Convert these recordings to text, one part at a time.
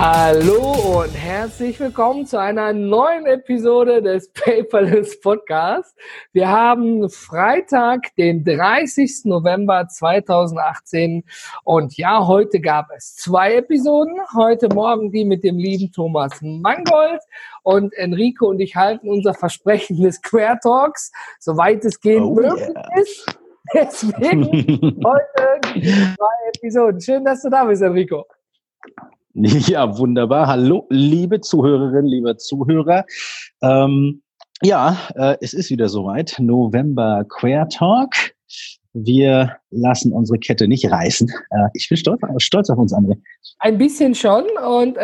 Hallo und herzlich willkommen zu einer neuen Episode des Paperless Podcasts. Wir haben Freitag, den 30. November 2018 und ja, heute gab es zwei Episoden. Heute Morgen die mit dem lieben Thomas Mangold und Enrico und ich halten unser Versprechen des Queer Talks, soweit es gehen oh, möglich yeah. ist. Deswegen heute zwei Episoden. Schön, dass du da bist, Enrico. Ja, wunderbar. Hallo, liebe Zuhörerinnen, liebe Zuhörer. Ähm, ja, äh, es ist wieder soweit. November Queer Talk. Wir lassen unsere Kette nicht reißen. Äh, ich bin stolz, stolz auf uns, André. Ein bisschen schon. Und äh,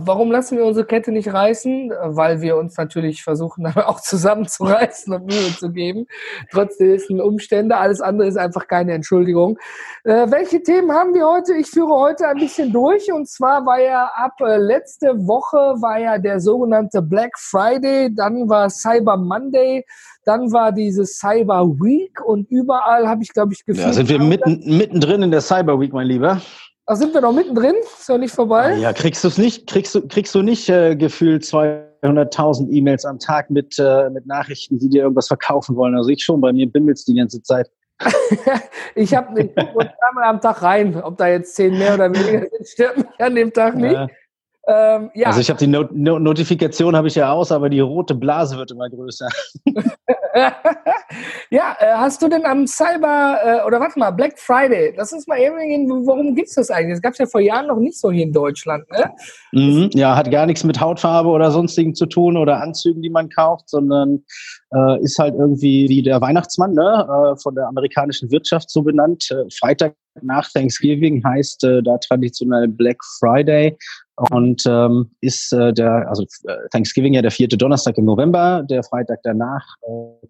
warum lassen wir unsere Kette nicht reißen? Weil wir uns natürlich versuchen, dann auch zusammenzureißen und Mühe zu geben. Trotz dessen Umstände. Alles andere ist einfach keine Entschuldigung. Äh, welche Themen haben wir heute? Ich führe heute ein bisschen durch. Und zwar war ja ab äh, letzte Woche war ja der sogenannte Black Friday. Dann war Cyber Monday. Dann war diese Cyber Week und überall habe ich, glaube ich, gefühlt. Ja, sind wir mitten, mittendrin in der Cyber Week, mein Lieber. Ach, sind wir noch mittendrin? Ist noch nicht vorbei? Ja, kriegst du es nicht? Kriegst du, kriegst du nicht äh, gefühlt 200.000 E-Mails am Tag mit, äh, mit Nachrichten, die dir irgendwas verkaufen wollen? Also ich schon, bei mir bimmelt's die ganze Zeit. ich habe einmal am Tag rein, ob da jetzt zehn mehr oder weniger sind, stört mich an dem Tag nicht. Ja. Ähm, ja. Also ich habe die Not Not Notifikation habe ich ja aus, aber die rote Blase wird immer größer. ja, äh, hast du denn am Cyber äh, oder warte mal Black Friday? Lass uns mal eben, worum gibt's das eigentlich? Das gab's ja vor Jahren noch nicht so hier in Deutschland, ne? Mhm, ja, hat gar nichts mit Hautfarbe oder sonstigen zu tun oder Anzügen, die man kauft, sondern äh, ist halt irgendwie wie der Weihnachtsmann, ne? Äh, von der amerikanischen Wirtschaft so benannt. Äh, Freitag nach Thanksgiving heißt äh, da traditionell Black Friday und ähm, ist äh, der, also äh, Thanksgiving ja der vierte Donnerstag im November, der Freitag danach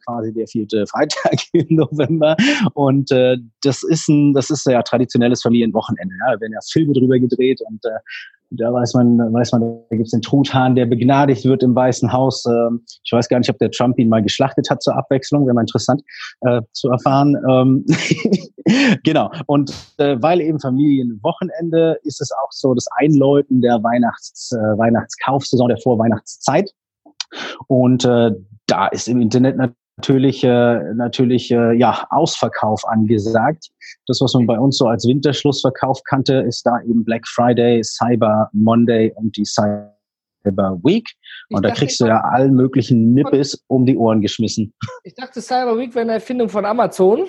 quasi der vierte Freitag im November. Und das ist ein, das ist ja traditionelles Familienwochenende. Ja. Da werden ja Filme drüber gedreht und da weiß man, weiß man, da gibt es den Truthahn, der begnadigt wird im Weißen Haus. Ähm, ich weiß gar nicht, ob der Trump ihn mal geschlachtet hat zur Abwechslung, wäre mal interessant äh, zu erfahren. Ähm, genau. Und äh, weil eben Familienwochenende ist es auch so das Einläuten der Weihnachts, äh, Weihnachtskaufsaison, der Vorweihnachtszeit. Und äh, da ist im Internet natürlich, äh, natürlich äh, ja, Ausverkauf angesagt. Das, was man bei uns so als Winterschlussverkauf kannte, ist da eben Black Friday, Cyber Monday und die Cyber Week. Und ich da kriegst du ja allen möglichen Nippes um die Ohren geschmissen. Ich dachte, Cyber Week wäre eine Erfindung von Amazon.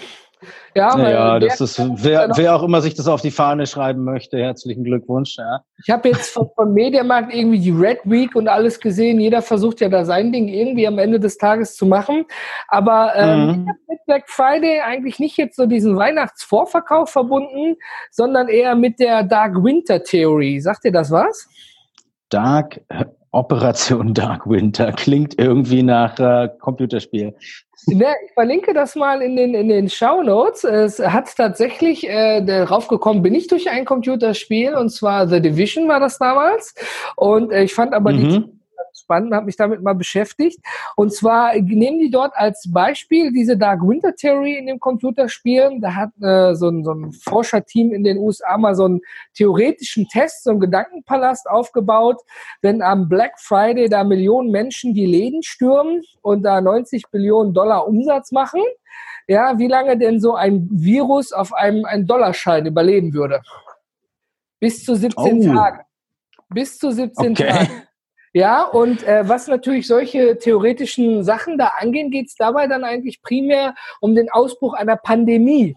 Ja, ja das ist, wer, wer auch immer sich das auf die Fahne schreiben möchte, herzlichen Glückwunsch. Ja. Ich habe jetzt vom, vom Mediamarkt irgendwie die Red Week und alles gesehen. Jeder versucht ja da sein Ding irgendwie am Ende des Tages zu machen. Aber ähm, mhm. ich habe mit Black Friday eigentlich nicht jetzt so diesen Weihnachtsvorverkauf verbunden, sondern eher mit der Dark Winter Theory. Sagt ihr das was? Dark Operation Dark Winter klingt irgendwie nach äh, Computerspiel. Ne, ich verlinke das mal in den, in den Show Notes. Es hat tatsächlich, äh, darauf gekommen bin ich durch ein Computerspiel und zwar The Division war das damals. Und äh, ich fand aber mhm. die spannend, habe mich damit mal beschäftigt. Und zwar nehmen die dort als Beispiel diese Dark Winter Theory in dem Computerspiel. Da hat äh, so, ein, so ein Forscherteam in den USA mal so einen theoretischen Test, so einen Gedankenpalast aufgebaut. Wenn am Black Friday da Millionen Menschen die Läden stürmen und da 90 Billionen Dollar Umsatz machen, ja, wie lange denn so ein Virus auf einem, einen Dollarschein überleben würde? Bis zu 17 oh. Tage. Bis zu 17 okay. Tage. Ja, und äh, was natürlich solche theoretischen Sachen da angehen, geht es dabei dann eigentlich primär um den Ausbruch einer Pandemie.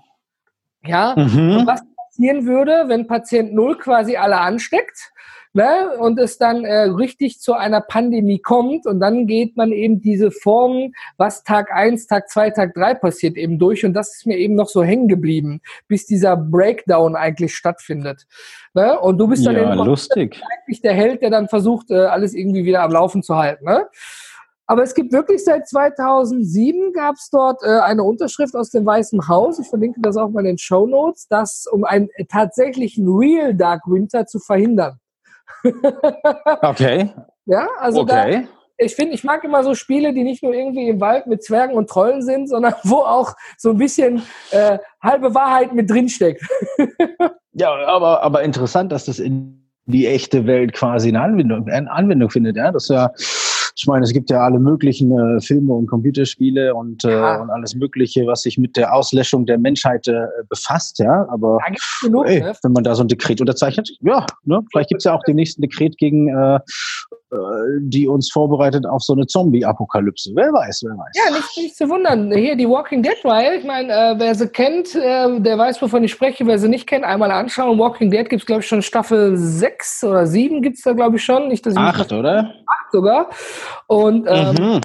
Ja, mhm. was passieren würde, wenn Patient Null quasi alle ansteckt ne, und es dann äh, richtig zu einer Pandemie kommt und dann geht man eben diese Formen, was Tag eins, Tag zwei, Tag drei passiert eben durch und das ist mir eben noch so hängen geblieben, bis dieser Breakdown eigentlich stattfindet. Ne? Und du bist dann ja, lustig. eigentlich der Held, der dann versucht, äh, alles irgendwie wieder am Laufen zu halten. Ne? Aber es gibt wirklich seit 2007 gab es dort äh, eine Unterschrift aus dem Weißen Haus. Ich verlinke das auch mal in den Show Notes, dass um einen tatsächlichen Real Dark Winter zu verhindern. okay. Ja, also okay. Da, ich finde, ich mag immer so Spiele, die nicht nur irgendwie im Wald mit Zwergen und Trollen sind, sondern wo auch so ein bisschen äh, halbe Wahrheit mit drinsteckt. ja, aber, aber interessant, dass das in die echte Welt quasi eine Anwendung, eine Anwendung findet. Ja, das ist ja ich meine, es gibt ja alle möglichen äh, Filme und Computerspiele und, äh, und alles Mögliche, was sich mit der Auslöschung der Menschheit äh, befasst, ja. Aber genug, ey, ne? wenn man da so ein Dekret unterzeichnet, ja, ne? vielleicht gibt's ja auch demnächst ein Dekret gegen äh, die uns vorbereitet auf so eine Zombie-Apokalypse. Wer weiß, wer weiß. Ja, nicht, nicht zu wundern. Hier die Walking Dead-Reihe, ich meine, äh, wer sie kennt, äh, der weiß, wovon ich spreche. Wer sie nicht kennt, einmal anschauen. Walking Dead gibt's glaube ich, schon Staffel 6 oder 7 gibt's da, glaube ich, schon. Nicht, dass ich Acht, oder? Acht sogar. Und ähm, mhm.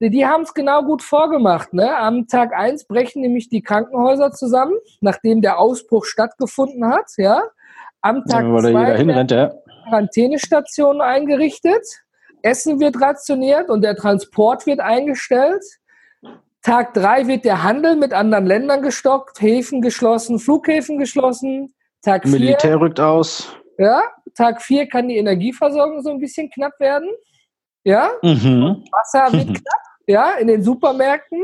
die, die haben es genau gut vorgemacht. Ne? Am Tag 1 brechen nämlich die Krankenhäuser zusammen, nachdem der Ausbruch stattgefunden hat. Ja? Am Tag 2 ja, Quarantänestationen eingerichtet. Essen wird rationiert und der Transport wird eingestellt. Tag 3 wird der Handel mit anderen Ländern gestockt, Häfen geschlossen, Flughäfen geschlossen. Tag vier, Militär rückt aus. Ja, Tag 4 kann die Energieversorgung so ein bisschen knapp werden. Ja, mhm. Wasser wird knapp, ja, in den Supermärkten.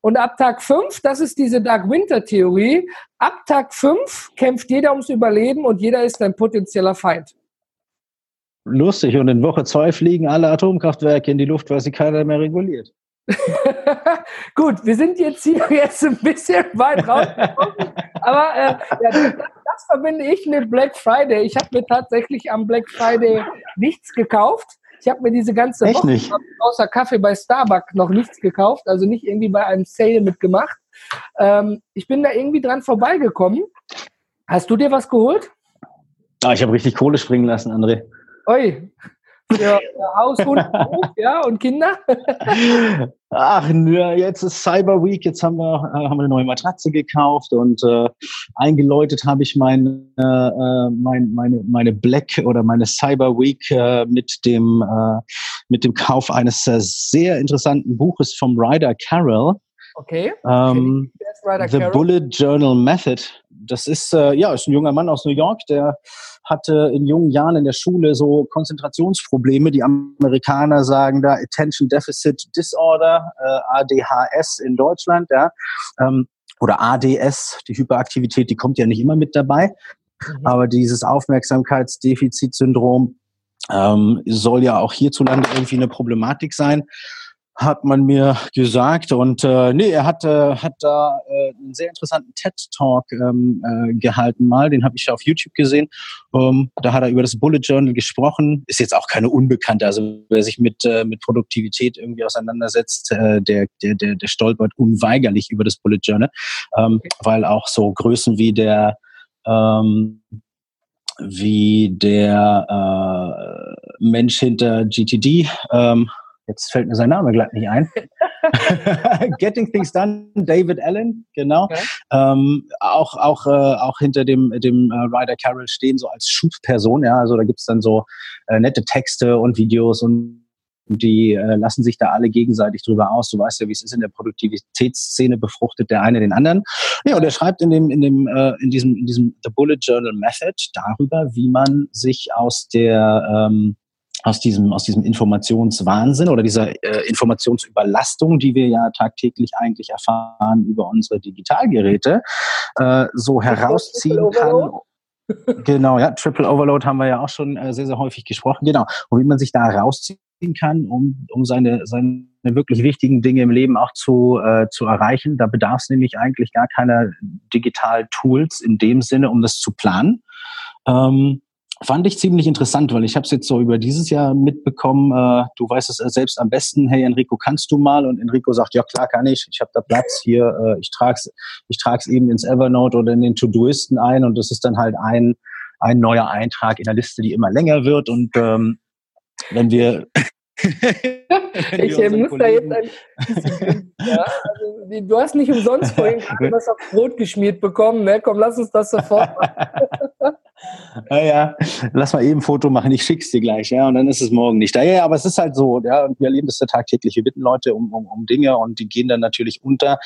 Und ab Tag 5, das ist diese Dark Winter Theorie, ab Tag 5 kämpft jeder ums Überleben und jeder ist ein potenzieller Feind. Lustig. Und in Woche 2 fliegen alle Atomkraftwerke in die Luft, weil sie keiner mehr reguliert. Gut, wir sind jetzt hier jetzt ein bisschen weit rausgekommen, aber äh, ja, das, das, verbinde ich mit Black Friday. Ich habe mir tatsächlich am Black Friday nichts gekauft. Ich habe mir diese ganze Echt Woche nicht? außer Kaffee bei Starbucks noch nichts gekauft, also nicht irgendwie bei einem Sale mitgemacht. Ähm, ich bin da irgendwie dran vorbeigekommen. Hast du dir was geholt? Ah, ich habe richtig Kohle springen lassen, André. Oi, für Haus, Hund, ja, und Kinder? Ach, jetzt ist Cyber Week, jetzt haben wir, äh, haben wir eine neue Matratze gekauft und äh, eingeläutet habe ich mein, äh, äh, mein, meine, meine Black oder meine Cyber Week äh, mit, dem, äh, mit dem Kauf eines sehr interessanten Buches vom Ryder Carroll. Okay. Ähm, The Carroll? Bullet Journal Method. Das ist, äh, ja, ist ein junger Mann aus New York, der hatte in jungen Jahren in der Schule so Konzentrationsprobleme. Die Amerikaner sagen da Attention Deficit Disorder, äh, ADHS in Deutschland, ja. Ähm, oder ADS, die Hyperaktivität, die kommt ja nicht immer mit dabei. Mhm. Aber dieses Aufmerksamkeitsdefizitsyndrom ähm, soll ja auch hierzulande irgendwie eine Problematik sein hat man mir gesagt. Und äh, nee, er hat, äh, hat da äh, einen sehr interessanten TED-Talk ähm, äh, gehalten mal. Den habe ich auf YouTube gesehen. Ähm, da hat er über das Bullet Journal gesprochen. Ist jetzt auch keine Unbekannte. Also wer sich mit, äh, mit Produktivität irgendwie auseinandersetzt, äh, der, der, der, der stolpert unweigerlich über das Bullet Journal. Ähm, weil auch so Größen wie der ähm, wie der äh, Mensch hinter GTD, ähm, Jetzt fällt mir sein Name glatt nicht ein. Getting Things Done, David Allen, genau. Okay. Ähm, auch auch äh, auch hinter dem dem äh, Ryder Carroll stehen so als Schubperson. Ja, also da gibt's dann so äh, nette Texte und Videos und die äh, lassen sich da alle gegenseitig drüber aus. Du weißt ja, wie es ist in der Produktivitätsszene, befruchtet der eine den anderen. Ja, und er schreibt in dem, in dem, äh, in diesem, in diesem The Bullet Journal Method darüber, wie man sich aus der ähm, aus diesem, aus diesem Informationswahnsinn oder dieser äh, Informationsüberlastung, die wir ja tagtäglich eigentlich erfahren über unsere Digitalgeräte, äh, so herausziehen kann. genau, ja, Triple Overload haben wir ja auch schon äh, sehr, sehr häufig gesprochen. Genau. Und wie man sich da rausziehen kann, um, um seine, seine wirklich wichtigen Dinge im Leben auch zu, äh, zu erreichen. Da bedarf es nämlich eigentlich gar keiner Digital-Tools in dem Sinne, um das zu planen. Ähm, Fand ich ziemlich interessant, weil ich habe es jetzt so über dieses Jahr mitbekommen. Äh, du weißt es äh, selbst am besten. Hey Enrico, kannst du mal? Und Enrico sagt, ja klar kann ich. Ich habe da Platz hier. Äh, ich trage ich trag's eben ins Evernote oder in den Todoisten ein und das ist dann halt ein ein neuer Eintrag in der Liste, die immer länger wird. Und ähm, wenn wir ich muss da jetzt ein bisschen, ja, also, du hast nicht umsonst vorhin was auf Brot geschmiert bekommen, ne? Komm, lass uns das sofort machen. Naja, lass mal eben ein Foto machen, ich schick's dir gleich, ja, und dann ist es morgen nicht da. Ja, ja, aber es ist halt so, ja, und wir erleben das ja tagtäglich. Wir bitten Leute um, um, um Dinge und die gehen dann natürlich unter,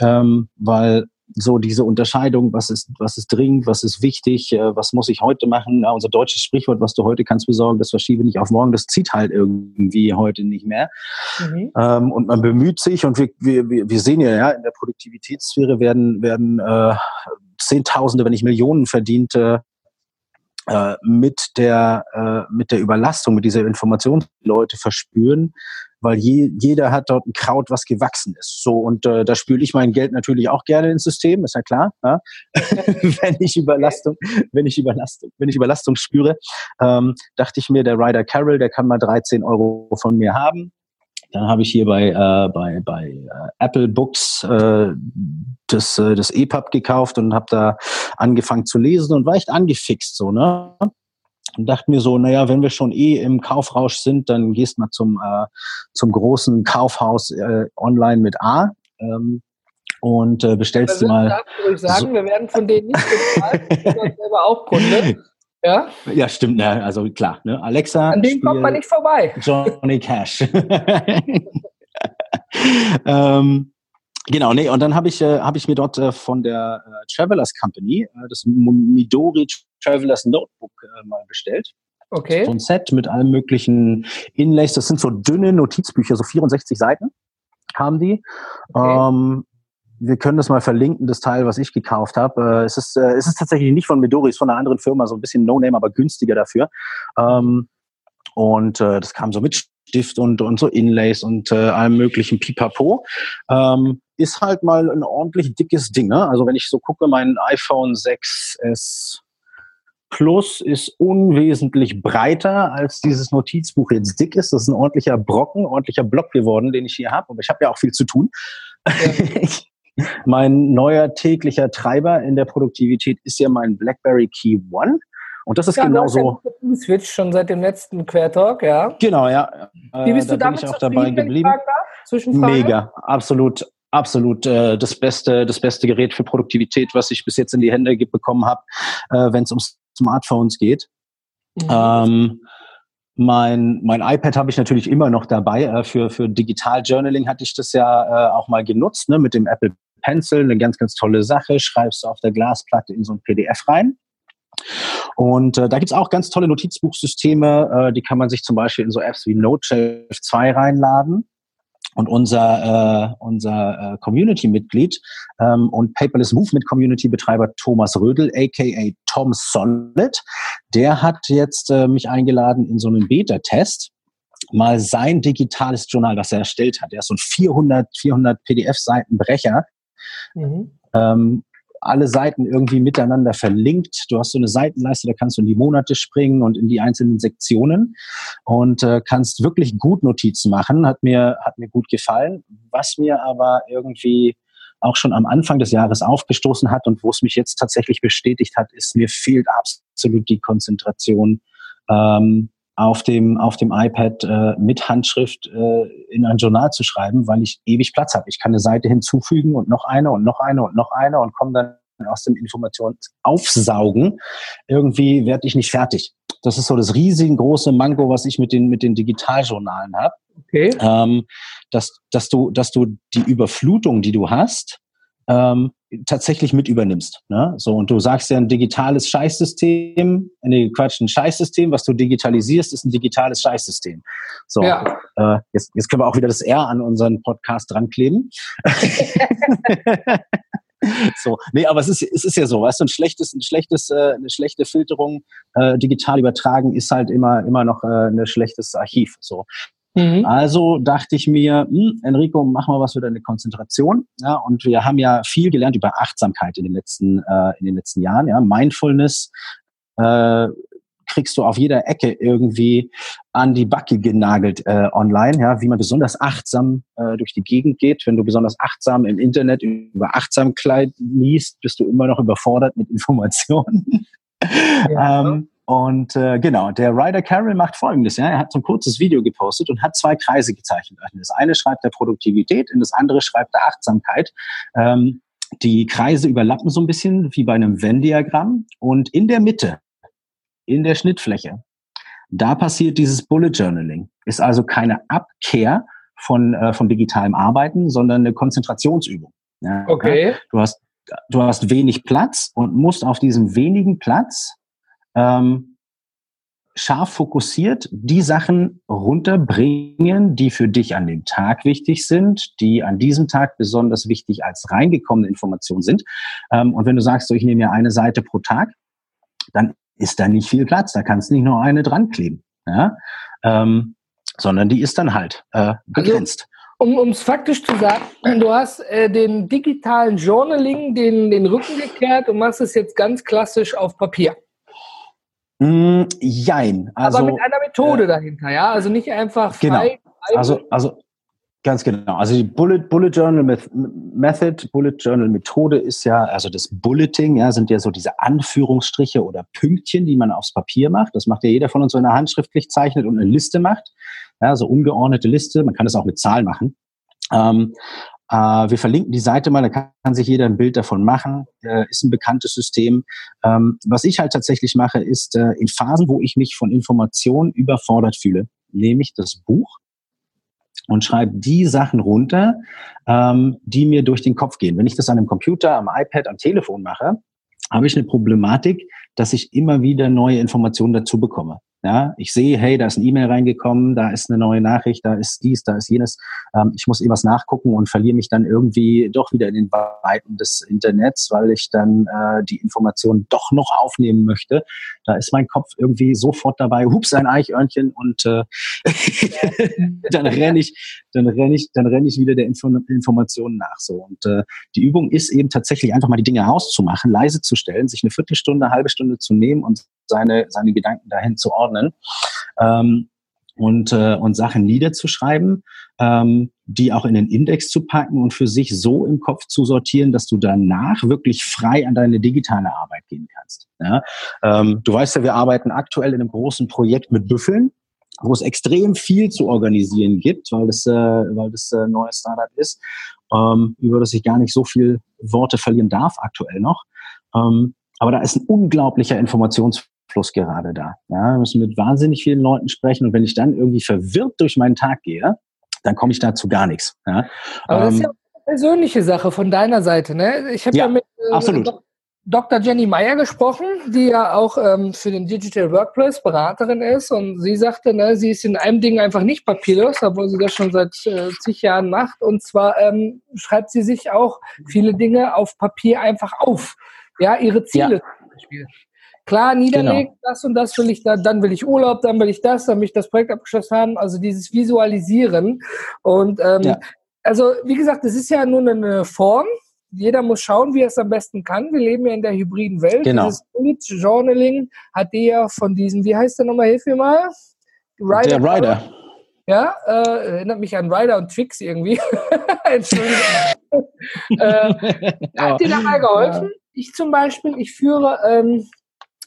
ähm, weil so diese Unterscheidung, was ist, was ist dringend, was ist wichtig, äh, was muss ich heute machen. Ja, unser deutsches Sprichwort, was du heute kannst besorgen, das verschiebe nicht auf morgen, das zieht halt irgendwie heute nicht mehr. Mhm. Ähm, und man bemüht sich und wir, wir, wir sehen ja, ja, in der Produktivitätssphäre werden, werden äh, Zehntausende, wenn nicht Millionen verdiente äh, mit der äh, mit der Überlastung, mit dieser Information Leute verspüren, weil je, jeder hat dort ein Kraut, was gewachsen ist. So und äh, da spüle ich mein Geld natürlich auch gerne ins System, ist ja klar. Ja? wenn ich Überlastung, wenn ich Überlastung, wenn ich Überlastung spüre, ähm, dachte ich mir, der Ryder Carroll, der kann mal 13 Euro von mir haben. Dann habe ich hier bei, äh, bei, bei äh, Apple Books äh, das, äh, das EPUB gekauft und habe da angefangen zu lesen und war echt angefixt so, ne? Und dachte mir so, naja, wenn wir schon eh im Kaufrausch sind, dann gehst mal zum, äh, zum großen Kaufhaus äh, online mit A. Ähm, und äh, bestellst du mal. Ich sagen, so wir werden von denen nicht bezahlt, sondern selber auch Kunde. Ja? ja, stimmt, ne? also klar. Ne? Alexa. An dem kommt man nicht vorbei. Johnny Cash. ähm, Genau, nee, und dann habe ich, äh, hab ich mir dort äh, von der äh, Travelers Company äh, das Midori Travelers Notebook äh, mal bestellt. Okay. So ein Set mit allen möglichen Inlays. Das sind so dünne Notizbücher, so 64 Seiten haben die. Okay. Ähm, wir können das mal verlinken, das Teil, was ich gekauft habe. Äh, es, ist, äh, es ist tatsächlich nicht von Midori, es ist von einer anderen Firma, so ein bisschen No-Name, aber günstiger dafür. Ähm, und äh, das kam so mit Stift und, und so Inlays und äh, allem möglichen Pipapo. Ähm, ist halt mal ein ordentlich dickes Ding. Ne? Also wenn ich so gucke, mein iPhone 6S Plus ist unwesentlich breiter, als dieses Notizbuch jetzt dick ist. Das ist ein ordentlicher Brocken, ordentlicher Block geworden, den ich hier habe. Aber ich habe ja auch viel zu tun. Mein neuer täglicher Treiber in der Produktivität ist ja mein BlackBerry Key One. Und das ist ja, genauso. Switch schon seit dem letzten Quertalk, ja. Genau, ja. Wie bist da du damit bin ich auch dabei geblieben. Mega, absolut, absolut äh, das beste, das beste Gerät für Produktivität, was ich bis jetzt in die Hände bekommen habe, äh, wenn es um Smartphones geht. Mhm. Ähm, mein, mein iPad habe ich natürlich immer noch dabei. Äh, für, für Digital Journaling hatte ich das ja äh, auch mal genutzt, ne, mit dem Apple Pencil. Eine ganz, ganz tolle Sache. Schreibst du auf der Glasplatte in so ein PDF rein. Und äh, da gibt's auch ganz tolle Notizbuchsysteme, äh, die kann man sich zum Beispiel in so Apps wie Noteshelf 2 reinladen. Und unser, äh, unser äh, Community-Mitglied ähm, und Paperless Movement Community-Betreiber Thomas Rödel, aka Tom Solid, der hat jetzt äh, mich eingeladen in so einen Beta-Test mal sein digitales Journal, das er erstellt hat. Er ist so ein 400, 400 PDF-Seiten Brecher. Mhm. Ähm, alle Seiten irgendwie miteinander verlinkt. Du hast so eine Seitenleiste, da kannst du in die Monate springen und in die einzelnen Sektionen und äh, kannst wirklich gut Notizen machen. Hat mir, hat mir gut gefallen. Was mir aber irgendwie auch schon am Anfang des Jahres aufgestoßen hat und wo es mich jetzt tatsächlich bestätigt hat, ist, mir fehlt absolut die Konzentration. Ähm, auf dem, auf dem iPad äh, mit Handschrift äh, in ein Journal zu schreiben, weil ich ewig Platz habe. Ich kann eine Seite hinzufügen und noch eine und noch eine und noch eine und komme dann aus dem Informationsaufsaugen. Irgendwie werde ich nicht fertig. Das ist so das riesengroße Mango, was ich mit den, mit den Digitaljournalen habe. Okay. Ähm, dass, dass, du, dass du die Überflutung, die du hast, ähm, tatsächlich mit übernimmst. Ne? So, und du sagst ja ein digitales Scheißsystem, nee, Quatsch, ein Scheißsystem, was du digitalisierst, ist ein digitales Scheißsystem. So, ja. äh, jetzt, jetzt können wir auch wieder das R an unseren Podcast dran kleben. so, nee, aber es ist, es ist ja so, weißt du, ein schlechtes, ein schlechtes, äh, eine schlechte Filterung äh, digital übertragen ist halt immer, immer noch äh, ein schlechtes Archiv. So. Mhm. Also dachte ich mir, hm, Enrico, mach mal was für deine Konzentration. Ja, und wir haben ja viel gelernt über Achtsamkeit in den letzten, äh, in den letzten Jahren. Ja, Mindfulness äh, kriegst du auf jeder Ecke irgendwie an die Backe genagelt äh, online, ja, wie man besonders achtsam äh, durch die Gegend geht. Wenn du besonders achtsam im Internet über Achtsamkeit liest, bist du immer noch überfordert mit Informationen. Ja. ähm, und äh, genau, der Ryder Carroll macht folgendes, ja, er hat so ein kurzes Video gepostet und hat zwei Kreise gezeichnet. In das eine schreibt er Produktivität, in das andere schreibt er Achtsamkeit. Ähm, die Kreise überlappen so ein bisschen wie bei einem Venn-Diagramm und in der Mitte, in der Schnittfläche, da passiert dieses Bullet Journaling. Ist also keine Abkehr von, äh, von digitalem Arbeiten, sondern eine Konzentrationsübung. Ja, okay. Du hast, du hast wenig Platz und musst auf diesem wenigen Platz ähm, scharf fokussiert die Sachen runterbringen, die für dich an dem Tag wichtig sind, die an diesem Tag besonders wichtig als reingekommene Informationen sind. Ähm, und wenn du sagst, so, ich nehme mir eine Seite pro Tag, dann ist da nicht viel Platz. Da kannst du nicht nur eine dran kleben. Ja? Ähm, sondern die ist dann halt äh, also, begrenzt. Also, um es faktisch zu sagen, du hast äh, den digitalen Journaling den, den Rücken gekehrt und machst es jetzt ganz klassisch auf Papier. Mm, jein. Also, Aber mit einer Methode äh, dahinter, ja? Also nicht einfach genau. frei. Genau. Also, also ganz genau. Also die Bullet, Bullet Journal Method, Bullet Journal Methode ist ja, also das Bulleting, ja, sind ja so diese Anführungsstriche oder Pünktchen, die man aufs Papier macht. Das macht ja jeder von uns, wenn er handschriftlich zeichnet und eine Liste macht. Ja, so ungeordnete Liste. Man kann das auch mit Zahlen machen. Ähm, äh, wir verlinken die Seite mal, da kann, kann sich jeder ein Bild davon machen. Äh, ist ein bekanntes System. Ähm, was ich halt tatsächlich mache, ist äh, in Phasen, wo ich mich von Informationen überfordert fühle, nehme ich das Buch und schreibe die Sachen runter, ähm, die mir durch den Kopf gehen. Wenn ich das an einem Computer, am iPad, am Telefon mache, habe ich eine Problematik, dass ich immer wieder neue Informationen dazu bekomme. Ja, ich sehe, hey, da ist ein E-Mail reingekommen, da ist eine neue Nachricht, da ist dies, da ist jenes. Ähm, ich muss irgendwas nachgucken und verliere mich dann irgendwie doch wieder in den Weiten des Internets, weil ich dann äh, die Informationen doch noch aufnehmen möchte. Da ist mein Kopf irgendwie sofort dabei, hups, ein Eichhörnchen und äh, dann renne ich, dann renne ich, dann renne ich wieder der Info Informationen nach. So und äh, die Übung ist eben tatsächlich einfach mal die Dinge auszumachen, leise zu stellen, sich eine Viertelstunde, eine halbe Stunde zu nehmen und seine, seine Gedanken dahin zu ordnen ähm, und, äh, und Sachen niederzuschreiben, ähm, die auch in den Index zu packen und für sich so im Kopf zu sortieren, dass du danach wirklich frei an deine digitale Arbeit gehen kannst. Ja? Ähm, du weißt ja, wir arbeiten aktuell in einem großen Projekt mit Büffeln wo es extrem viel zu organisieren gibt, weil das, äh, weil das äh, neue Startup ist, ähm, über das ich gar nicht so viel Worte verlieren darf aktuell noch. Ähm, aber da ist ein unglaublicher Informations Fluss gerade da. Ja, wir müssen mit wahnsinnig vielen Leuten sprechen und wenn ich dann irgendwie verwirrt durch meinen Tag gehe, dann komme ich dazu gar nichts. Ja. Aber das ist ja ähm, eine persönliche Sache von deiner Seite, ne? Ich habe ja, ja, mit äh. Dr. Jenny Meyer gesprochen, die ja auch ähm, für den Digital Workplace Beraterin ist und sie sagte, ne, sie ist in einem Ding einfach nicht papierlos, obwohl sie das schon seit äh, zig Jahren macht. Und zwar ähm, schreibt sie sich auch viele Dinge auf Papier einfach auf. Ja, ihre Ziele ja. zum Beispiel klar niederlegt, genau. das und das will ich da, dann will ich Urlaub, dann will ich das, dann will ich das Projekt abgeschlossen haben. Also dieses Visualisieren. Und ähm, ja. also wie gesagt, das ist ja nur eine Form. Jeder muss schauen, wie er es am besten kann. Wir leben ja in der hybriden Welt. Genau. Dieses Journaling hat die ja von diesem, wie heißt der nochmal, hilf mir mal? Rider. Der Rider. Ja, äh, erinnert mich an Rider und Twix irgendwie. Entschuldigung. äh, hat dir dabei geholfen? Ja. Ich zum Beispiel, ich führe ähm,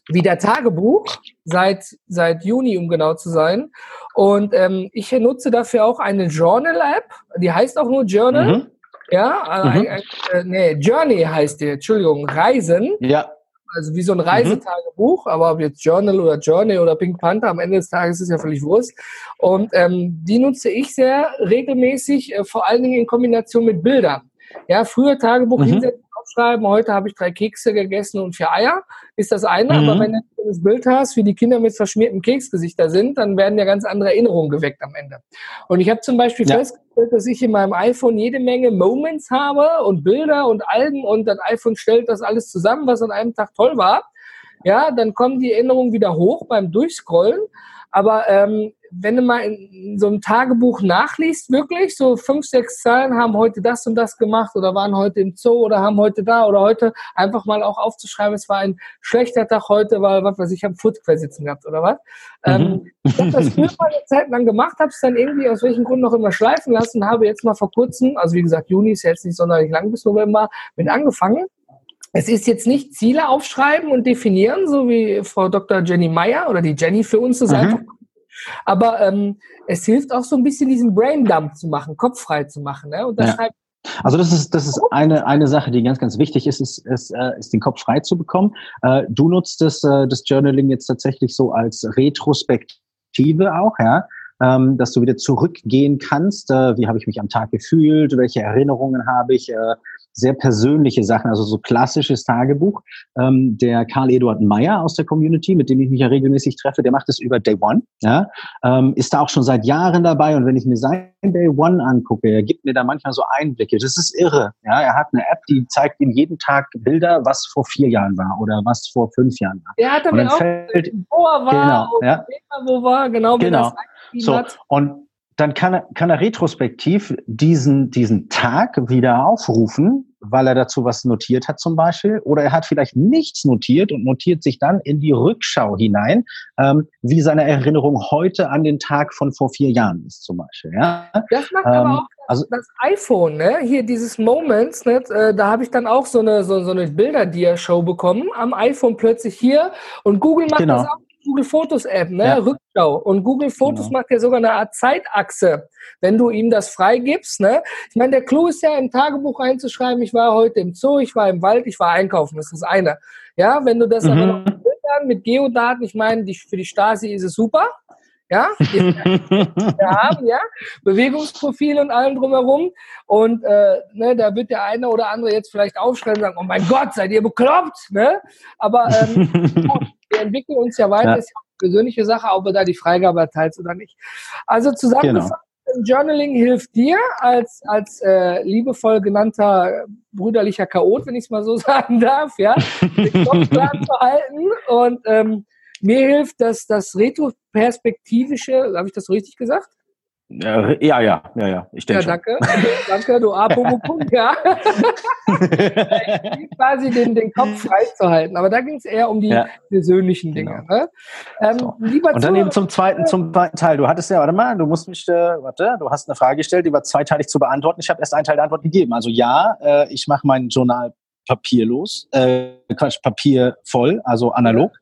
wieder Tagebuch seit, seit Juni, um genau zu sein. Und ähm, ich nutze dafür auch eine Journal-App, die heißt auch nur Journal. Mhm. Ja, mhm. Ein, äh, nee, Journey heißt die, Entschuldigung, Reisen. Ja. Also wie so ein Reisetagebuch, mhm. aber ob jetzt Journal oder Journey oder Pink Panther, am Ende des Tages ist ja völlig Wurst. Und ähm, die nutze ich sehr regelmäßig, äh, vor allen Dingen in Kombination mit Bildern. Ja, früher Tagebuch mhm. hinsetzen, aufschreiben, heute habe ich drei Kekse gegessen und vier Eier, ist das eine. Mhm. Aber wenn du das Bild hast, wie die Kinder mit verschmiertem Keksgesichter sind, dann werden ja ganz andere Erinnerungen geweckt am Ende. Und ich habe zum Beispiel ja. festgestellt, dass ich in meinem iPhone jede Menge Moments habe und Bilder und Alben und das iPhone stellt das alles zusammen, was an einem Tag toll war. Ja, dann kommen die Erinnerungen wieder hoch beim Durchscrollen. Aber ähm, wenn du mal in so einem Tagebuch nachliest, wirklich, so fünf, sechs Zahlen haben heute das und das gemacht oder waren heute im Zoo oder haben heute da oder heute einfach mal auch aufzuschreiben, es war ein schlechter Tag heute, weil, was weiß ich, habe Footquare sitzen gehabt oder was. Ähm, mhm. Ähm, ich habe das früher mal eine Zeit lang gemacht, habe es dann irgendwie aus welchen Gründen noch immer schleifen lassen, habe jetzt mal vor kurzem, also wie gesagt, Juni ist jetzt nicht sonderlich lang bis November, mit angefangen es ist jetzt nicht Ziele aufschreiben und definieren, so wie Frau Dr. Jenny Meyer oder die Jenny für uns ist mhm. einfach. Aber ähm, es hilft auch so ein bisschen diesen Braindump zu machen, kopffrei zu machen. Ne? Und da ja. schreibt Also das ist das ist eine eine Sache, die ganz ganz wichtig ist, ist ist, äh, ist den Kopf frei zu bekommen. Äh, du nutzt das äh, das Journaling jetzt tatsächlich so als Retrospektive auch, ja ähm, dass du wieder zurückgehen kannst. Äh, wie habe ich mich am Tag gefühlt? Welche Erinnerungen habe ich? Äh, sehr persönliche Sachen, also so klassisches Tagebuch. Ähm, der Karl Eduard Meyer aus der Community, mit dem ich mich ja regelmäßig treffe, der macht es über Day One. Ja? Ähm, ist da auch schon seit Jahren dabei und wenn ich mir sein Day One angucke, er gibt mir da manchmal so Einblicke. Das ist irre. Ja? Er hat eine App, die zeigt ihm jeden Tag Bilder, was vor vier Jahren war oder was vor fünf Jahren war. Er hat dann auch, fällt, wo er war, genau, ja. wo war, genau, genau. So, und dann kann er, kann er retrospektiv diesen, diesen Tag wieder aufrufen, weil er dazu was notiert hat zum Beispiel. Oder er hat vielleicht nichts notiert und notiert sich dann in die Rückschau hinein, ähm, wie seine Erinnerung heute an den Tag von vor vier Jahren ist zum Beispiel. Ja? Das macht ähm, aber auch also, das iPhone, ne? Hier dieses Moments, ne? Äh, da habe ich dann auch so eine, so, so eine Bilder-Dia-Show bekommen am iPhone plötzlich hier und Google macht genau. das auch Google Fotos App, ne? Ja. Rückschau. Und Google Fotos genau. macht ja sogar eine Art Zeitachse, wenn du ihm das freigibst, ne? Ich meine, der Clou ist ja im Tagebuch einzuschreiben, ich war heute im Zoo, ich war im Wald, ich war einkaufen, das ist das eine. Ja, wenn du das mhm. aber noch mit Geodaten, ich meine, die, für die Stasi ist es super, ja, wir haben, ja, Bewegungsprofil und allem drumherum. Und äh, ne, da wird der eine oder andere jetzt vielleicht aufschreiben und sagen, oh mein Gott, seid ihr bekloppt, ne? Aber ähm, wir entwickeln uns ja weiter, ja. ist ja eine persönliche Sache, ob wir da die Freigabe erteilt oder nicht. Also zusammengefasst, genau. Journaling hilft dir als, als äh, liebevoll genannter brüderlicher Chaot, wenn ich es mal so sagen darf, ja, den Kopf klar zu halten und ähm, mir hilft das, das Retro-Perspektivische, habe ich das so richtig gesagt? Ja, ja, ja, ja, ja. ich denke. Ja, danke. danke, du Apopopunk, ja. quasi den, den Kopf freizuhalten. Aber da ging es eher um die ja. persönlichen Dinge. Genau. Ne? Ähm, so. lieber Und dann eben zum zweiten, zum zweiten Teil. Du hattest ja, warte mal, du musst mich, äh, warte, du hast eine Frage gestellt, die war zweiteilig zu beantworten. Ich habe erst einen Teil der Antwort gegeben. Also ja, äh, ich mache mein Journal papierlos, äh, Quatsch, papiervoll, also analog.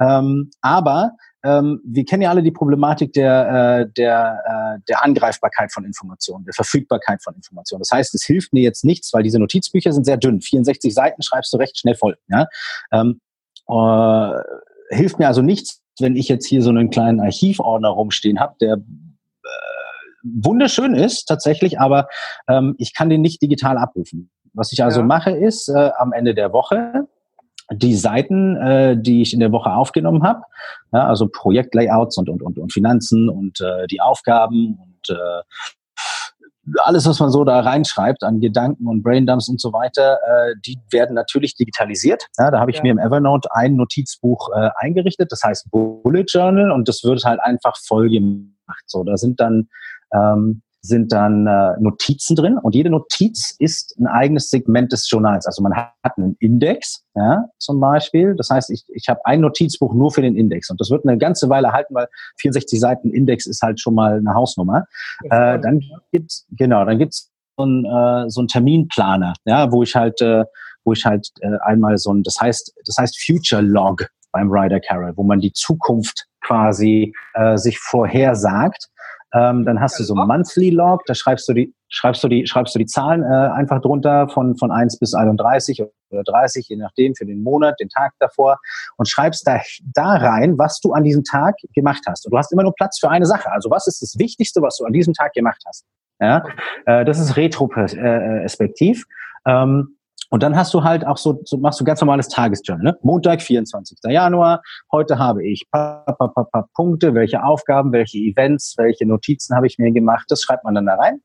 Ähm, aber ähm, wir kennen ja alle die Problematik der, äh, der, äh, der Angreifbarkeit von Informationen, der Verfügbarkeit von Informationen. Das heißt, es hilft mir jetzt nichts, weil diese Notizbücher sind sehr dünn. 64 Seiten schreibst du recht schnell voll. Ja? Ähm, äh, hilft mir also nichts, wenn ich jetzt hier so einen kleinen Archivordner rumstehen habe, der äh, wunderschön ist tatsächlich, aber ähm, ich kann den nicht digital abrufen. Was ich also ja. mache, ist äh, am Ende der Woche die Seiten, äh, die ich in der Woche aufgenommen habe, ja, also Projektlayouts und, und, und, und Finanzen und äh, die Aufgaben und äh, alles, was man so da reinschreibt an Gedanken und Braindumps und so weiter, äh, die werden natürlich digitalisiert. Ja, da habe ich ja. mir im Evernote ein Notizbuch äh, eingerichtet, das heißt Bullet Journal und das wird halt einfach voll gemacht. So, da sind dann ähm, sind dann äh, Notizen drin und jede Notiz ist ein eigenes Segment des Journals. Also man hat einen Index, ja, zum Beispiel. Das heißt, ich, ich habe ein Notizbuch nur für den Index und das wird eine ganze Weile halten, weil 64 Seiten Index ist halt schon mal eine Hausnummer. Äh, dann gibt's genau, dann gibt's so einen, äh, so einen Terminplaner, ja, wo ich halt, äh, wo ich halt äh, einmal so ein, das heißt, das heißt Future Log beim Rider Carol, wo man die Zukunft quasi äh, sich vorhersagt ähm, dann hast du so Monthly Log, da schreibst du die, schreibst du die, schreibst du die Zahlen äh, einfach drunter von, von 1 bis 31 oder 30, je nachdem, für den Monat, den Tag davor und schreibst da, da rein, was du an diesem Tag gemacht hast. Und du hast immer nur Platz für eine Sache. Also was ist das Wichtigste, was du an diesem Tag gemacht hast? Ja, äh, das ist retroperspektiv. Ähm, und dann hast du halt auch so, so machst du ganz normales Tagesjournal. Ne? Montag, 24. Januar. Heute habe ich pa, pa, pa, pa, Punkte, welche Aufgaben, welche Events, welche Notizen habe ich mir gemacht. Das schreibt man dann da rein.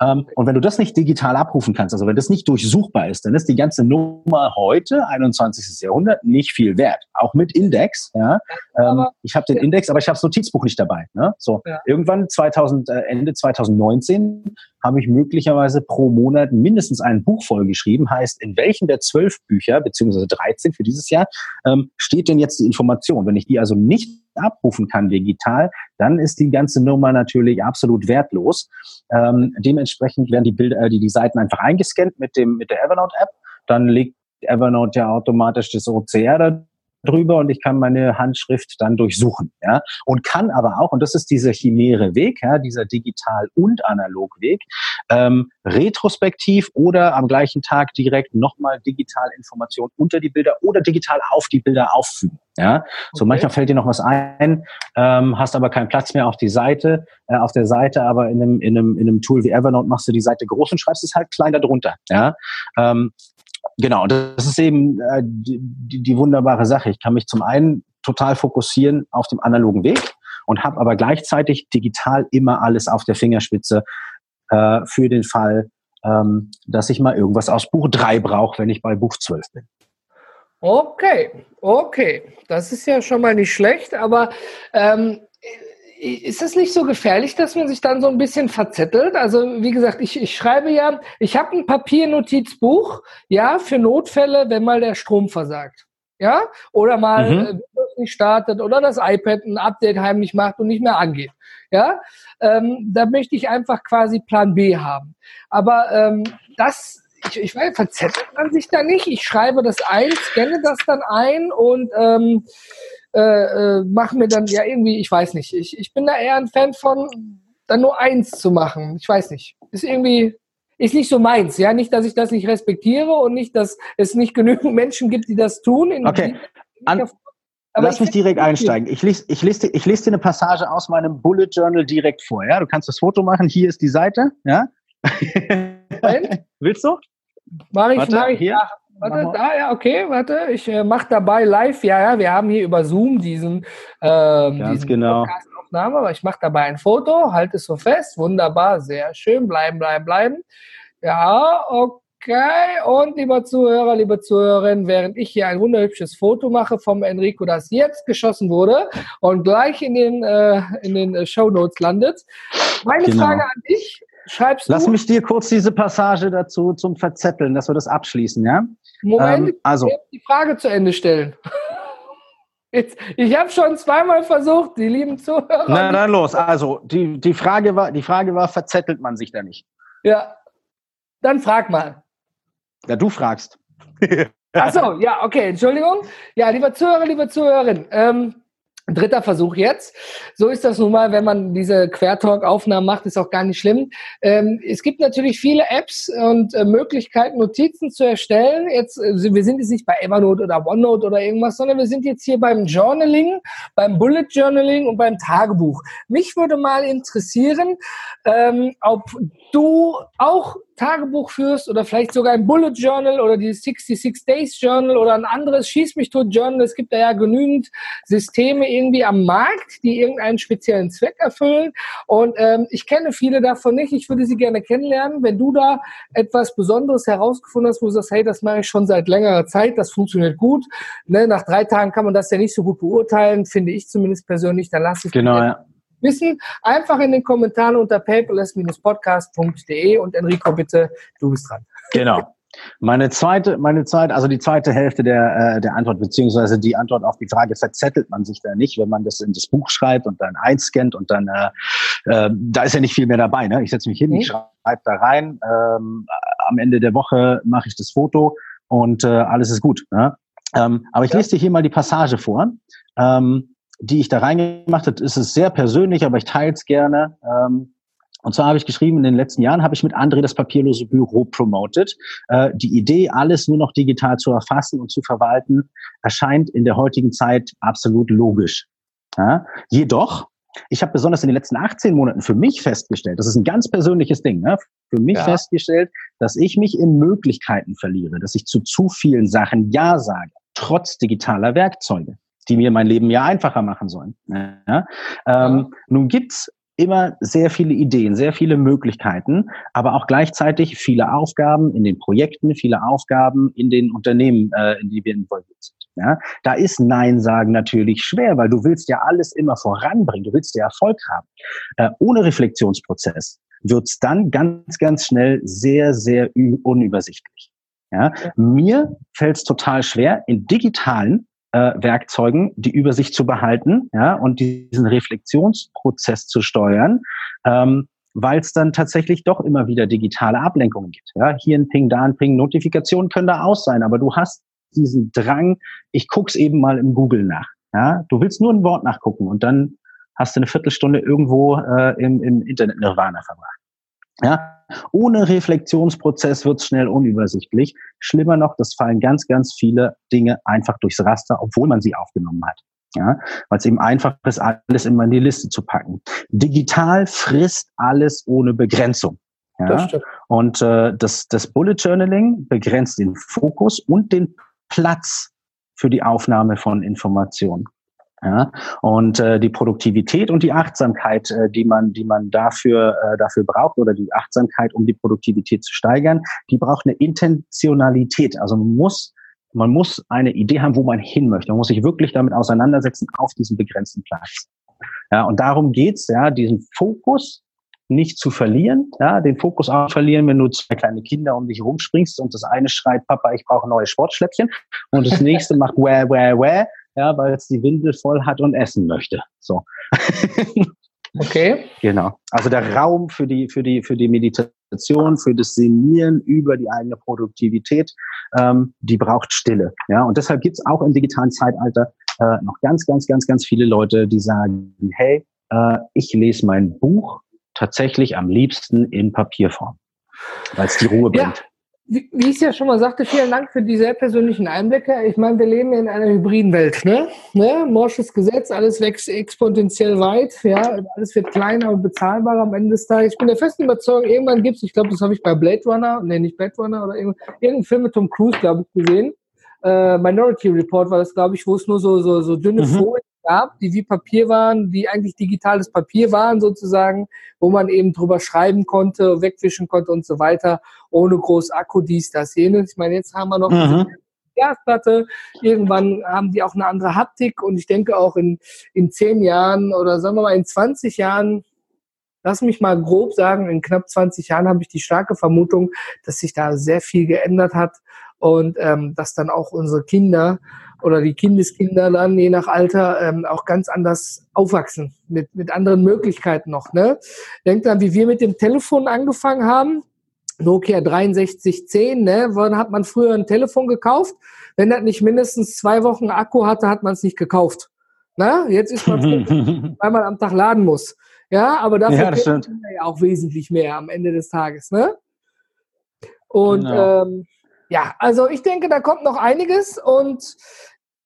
Ähm, und wenn du das nicht digital abrufen kannst, also wenn das nicht durchsuchbar ist, dann ist die ganze Nummer heute, 21. Jahrhundert, nicht viel wert. Auch mit Index. Ja? Ähm, ich habe den Index, aber ich habe das Notizbuch nicht dabei. Ne? So ja. irgendwann 2000, äh, Ende 2019 habe ich möglicherweise pro Monat mindestens ein Buch vollgeschrieben. Heißt, in welchen der zwölf Bücher, beziehungsweise 13 für dieses Jahr, ähm, steht denn jetzt die Information? Wenn ich die also nicht abrufen kann digital, dann ist die ganze Nummer natürlich absolut wertlos. Ähm, dementsprechend werden die Bilder, äh, die, die Seiten einfach eingescannt mit dem mit der Evernote App. Dann legt Evernote ja automatisch das OCR drüber und ich kann meine Handschrift dann durchsuchen, ja, und kann aber auch, und das ist dieser chimäre Weg, ja, dieser digital und analog Weg, ähm, retrospektiv oder am gleichen Tag direkt nochmal digital Informationen unter die Bilder oder digital auf die Bilder auffügen. Ja, so okay. manchmal fällt dir noch was ein, ähm, hast aber keinen Platz mehr auf die Seite, äh, auf der Seite, aber in einem, in einem, in einem Tool wie Evernote machst du die Seite groß und schreibst es halt klein darunter. Ja, ähm, genau, das ist eben äh, die, die wunderbare Sache. Ich kann mich zum einen total fokussieren auf dem analogen Weg und habe aber gleichzeitig digital immer alles auf der Fingerspitze äh, für den Fall, ähm, dass ich mal irgendwas aus Buch 3 brauche, wenn ich bei Buch 12 bin. Okay, okay. Das ist ja schon mal nicht schlecht, aber ähm, ist es nicht so gefährlich, dass man sich dann so ein bisschen verzettelt? Also wie gesagt, ich, ich schreibe ja, ich habe ein Papiernotizbuch, ja, für Notfälle, wenn mal der Strom versagt. Ja, oder mal mhm. äh, nicht startet oder das iPad ein Update heimlich macht und nicht mehr angeht. Ja, ähm, da möchte ich einfach quasi Plan B haben. Aber ähm, das ich, ich weiß, verzettelt man sich da nicht. Ich schreibe das ein, scanne das dann ein und ähm, äh, äh, mache mir dann ja irgendwie, ich weiß nicht. Ich, ich bin da eher ein Fan von, dann nur eins zu machen. Ich weiß nicht. Ist irgendwie, ist nicht so meins. Ja, nicht, dass ich das nicht respektiere und nicht, dass es nicht genügend Menschen gibt, die das tun. okay. An, Lass mich direkt einsteigen. Ich lese, ich, lese, ich lese dir eine Passage aus meinem Bullet Journal direkt vor. Ja, du kannst das Foto machen. Hier ist die Seite. Ja. Willst du? Mach ich, warte, mach ich. Hier. Ja, warte, da, ja, okay, warte. Ich äh, mache dabei live. Ja, ja, wir haben hier über Zoom diesen, ähm, Ganz diesen genau. Podcast-Aufnahme, aber ich mache dabei ein Foto, halte es so fest. Wunderbar, sehr schön. Bleiben, bleiben, bleiben. Ja, okay. Und lieber Zuhörer, liebe Zuhörerinnen, während ich hier ein wunderhübsches Foto mache vom Enrico, das jetzt geschossen wurde und gleich in den, äh, in den äh, Show Notes landet. Meine genau. Frage an dich, schreibst Lass du. mich dir kurz diese Passage dazu zum Verzetteln, dass wir das abschließen, ja? Moment, ähm, also. die Frage zu Ende stellen. Jetzt, ich habe schon zweimal versucht, die lieben Zuhörer. Na dann los. Also die, die, Frage war, die Frage war, verzettelt man sich da nicht? Ja. Dann frag mal. Ja, du fragst. Achso, ja, okay, Entschuldigung. Ja, lieber Zuhörer, liebe Zuhörerin, ähm, Dritter Versuch jetzt. So ist das nun mal, wenn man diese Quertalk-Aufnahmen macht, ist auch gar nicht schlimm. Ähm, es gibt natürlich viele Apps und äh, Möglichkeiten, Notizen zu erstellen. Jetzt, äh, wir sind jetzt nicht bei Evernote oder OneNote oder irgendwas, sondern wir sind jetzt hier beim Journaling, beim Bullet Journaling und beim Tagebuch. Mich würde mal interessieren, ähm, ob du auch Tagebuch führst oder vielleicht sogar ein Bullet Journal oder die 66 Days Journal oder ein anderes Schieß mich tot Journal. Es gibt da ja genügend Systeme irgendwie am Markt, die irgendeinen speziellen Zweck erfüllen. Und ähm, ich kenne viele davon nicht. Ich würde sie gerne kennenlernen. Wenn du da etwas Besonderes herausgefunden hast, wo du sagst, hey, das mache ich schon seit längerer Zeit, das funktioniert gut. Ne, nach drei Tagen kann man das ja nicht so gut beurteilen, finde ich zumindest persönlich. Dann lass es genau, ja wissen. Einfach in den Kommentaren unter paperless-podcast.de und Enrico, bitte, du bist dran. Genau. Meine zweite, meine zweite, also die zweite Hälfte der, äh, der Antwort, beziehungsweise die Antwort auf die Frage, verzettelt man sich da nicht, wenn man das in das Buch schreibt und dann einscannt und dann, äh, äh, da ist ja nicht viel mehr dabei. Ne? Ich setze mich hin, mhm. ich schreibe da rein, ähm, am Ende der Woche mache ich das Foto und äh, alles ist gut. Ne? Ähm, aber ich lese dir hier mal die Passage vor. Ähm, die ich da reingemacht habe, ist es sehr persönlich, aber ich teile es gerne. Ähm, und zwar habe ich geschrieben, in den letzten Jahren habe ich mit André das papierlose Büro promoted. Äh, die Idee, alles nur noch digital zu erfassen und zu verwalten, erscheint in der heutigen Zeit absolut logisch. Ja? Jedoch, ich habe besonders in den letzten 18 Monaten für mich festgestellt, das ist ein ganz persönliches Ding, ne? für mich ja. festgestellt, dass ich mich in Möglichkeiten verliere, dass ich zu zu vielen Sachen Ja sage, trotz digitaler Werkzeuge die mir mein Leben ja einfacher machen sollen. Ja? Ähm, nun gibt's immer sehr viele Ideen, sehr viele Möglichkeiten, aber auch gleichzeitig viele Aufgaben in den Projekten, viele Aufgaben in den Unternehmen, äh, in die wir involviert sind. Ja? Da ist Nein sagen natürlich schwer, weil du willst ja alles immer voranbringen, du willst ja Erfolg haben. Äh, ohne Reflexionsprozess wird's dann ganz, ganz schnell sehr, sehr unübersichtlich. Ja? Mir fällt es total schwer, in digitalen äh, Werkzeugen die Übersicht zu behalten ja, und diesen Reflexionsprozess zu steuern, ähm, weil es dann tatsächlich doch immer wieder digitale Ablenkungen gibt. Ja, hier ein Ping, da ein Ping, Notifikationen können da aus sein, aber du hast diesen Drang, ich guck's eben mal im Google nach. Ja, du willst nur ein Wort nachgucken und dann hast du eine Viertelstunde irgendwo äh, im, im Internet Nirvana verbracht. Ja, ohne Reflexionsprozess wird's schnell unübersichtlich. Schlimmer noch, das fallen ganz, ganz viele Dinge einfach durchs Raster, obwohl man sie aufgenommen hat. Ja, weil es eben einfach ist, alles immer in die Liste zu packen. Digital frisst alles ohne Begrenzung. Ja? Und äh, das, das Bullet Journaling begrenzt den Fokus und den Platz für die Aufnahme von Informationen. Ja, und äh, die Produktivität und die Achtsamkeit, äh, die man, die man dafür, äh, dafür braucht, oder die Achtsamkeit, um die Produktivität zu steigern, die braucht eine Intentionalität. Also man muss, man muss eine Idee haben, wo man hin möchte. Man muss sich wirklich damit auseinandersetzen auf diesem begrenzten Platz. Ja, und darum geht's, ja, diesen Fokus nicht zu verlieren, ja, den Fokus auch verlieren, wenn du zwei kleine Kinder um dich rumspringst und das eine schreit, Papa, ich brauche neue Sportschläppchen und das nächste macht wah, wah, wah, ja, weil es die Windel voll hat und essen möchte. So. Okay. Genau. Also der Raum für die, für die, für die Meditation, für das Sinnieren über die eigene Produktivität, ähm, die braucht Stille. Ja, und deshalb gibt's auch im digitalen Zeitalter äh, noch ganz, ganz, ganz, ganz viele Leute, die sagen, hey, äh, ich lese mein Buch tatsächlich am liebsten in Papierform, weil es die Ruhe bringt. Ja. Wie, wie ich es ja schon mal sagte, vielen Dank für die sehr persönlichen Einblicke. Ich meine, wir leben in einer hybriden Welt, ne? ne? Morsches Gesetz, alles wächst exponentiell weit, ja, alles wird kleiner und bezahlbarer am Ende des Tages. Ich bin der festen Überzeugung, irgendwann gibt es, ich glaube, das habe ich bei Blade Runner, nee, nicht Blade Runner, oder irgendein Film mit Tom Cruise, glaube ich, gesehen. Äh, Minority Report war das, glaube ich, wo es nur so, so, so dünne mhm. Folien gab, die wie Papier waren, die eigentlich digitales Papier waren sozusagen, wo man eben drüber schreiben konnte, wegwischen konnte und so weiter, ohne groß Akku, dies, das, jenes. Ich meine, jetzt haben wir noch mhm. Glasplatte. Irgendwann haben die auch eine andere Haptik und ich denke auch in, in zehn Jahren oder sagen wir mal in 20 Jahren, lass mich mal grob sagen, in knapp 20 Jahren habe ich die starke Vermutung, dass sich da sehr viel geändert hat und ähm, dass dann auch unsere Kinder oder die Kindeskinder dann je nach Alter ähm, auch ganz anders aufwachsen mit, mit anderen Möglichkeiten noch. Ne? Denkt an, wie wir mit dem Telefon angefangen haben. Nokia 6310, ne? Wann hat man früher ein Telefon gekauft? Wenn das nicht mindestens zwei Wochen Akku hatte, hat man es nicht gekauft. Na, jetzt ist man weil man am Tag laden muss. Ja, aber dafür ja, stimmt. ja auch wesentlich mehr am Ende des Tages, ne? Und genau. ähm, ja, also ich denke, da kommt noch einiges und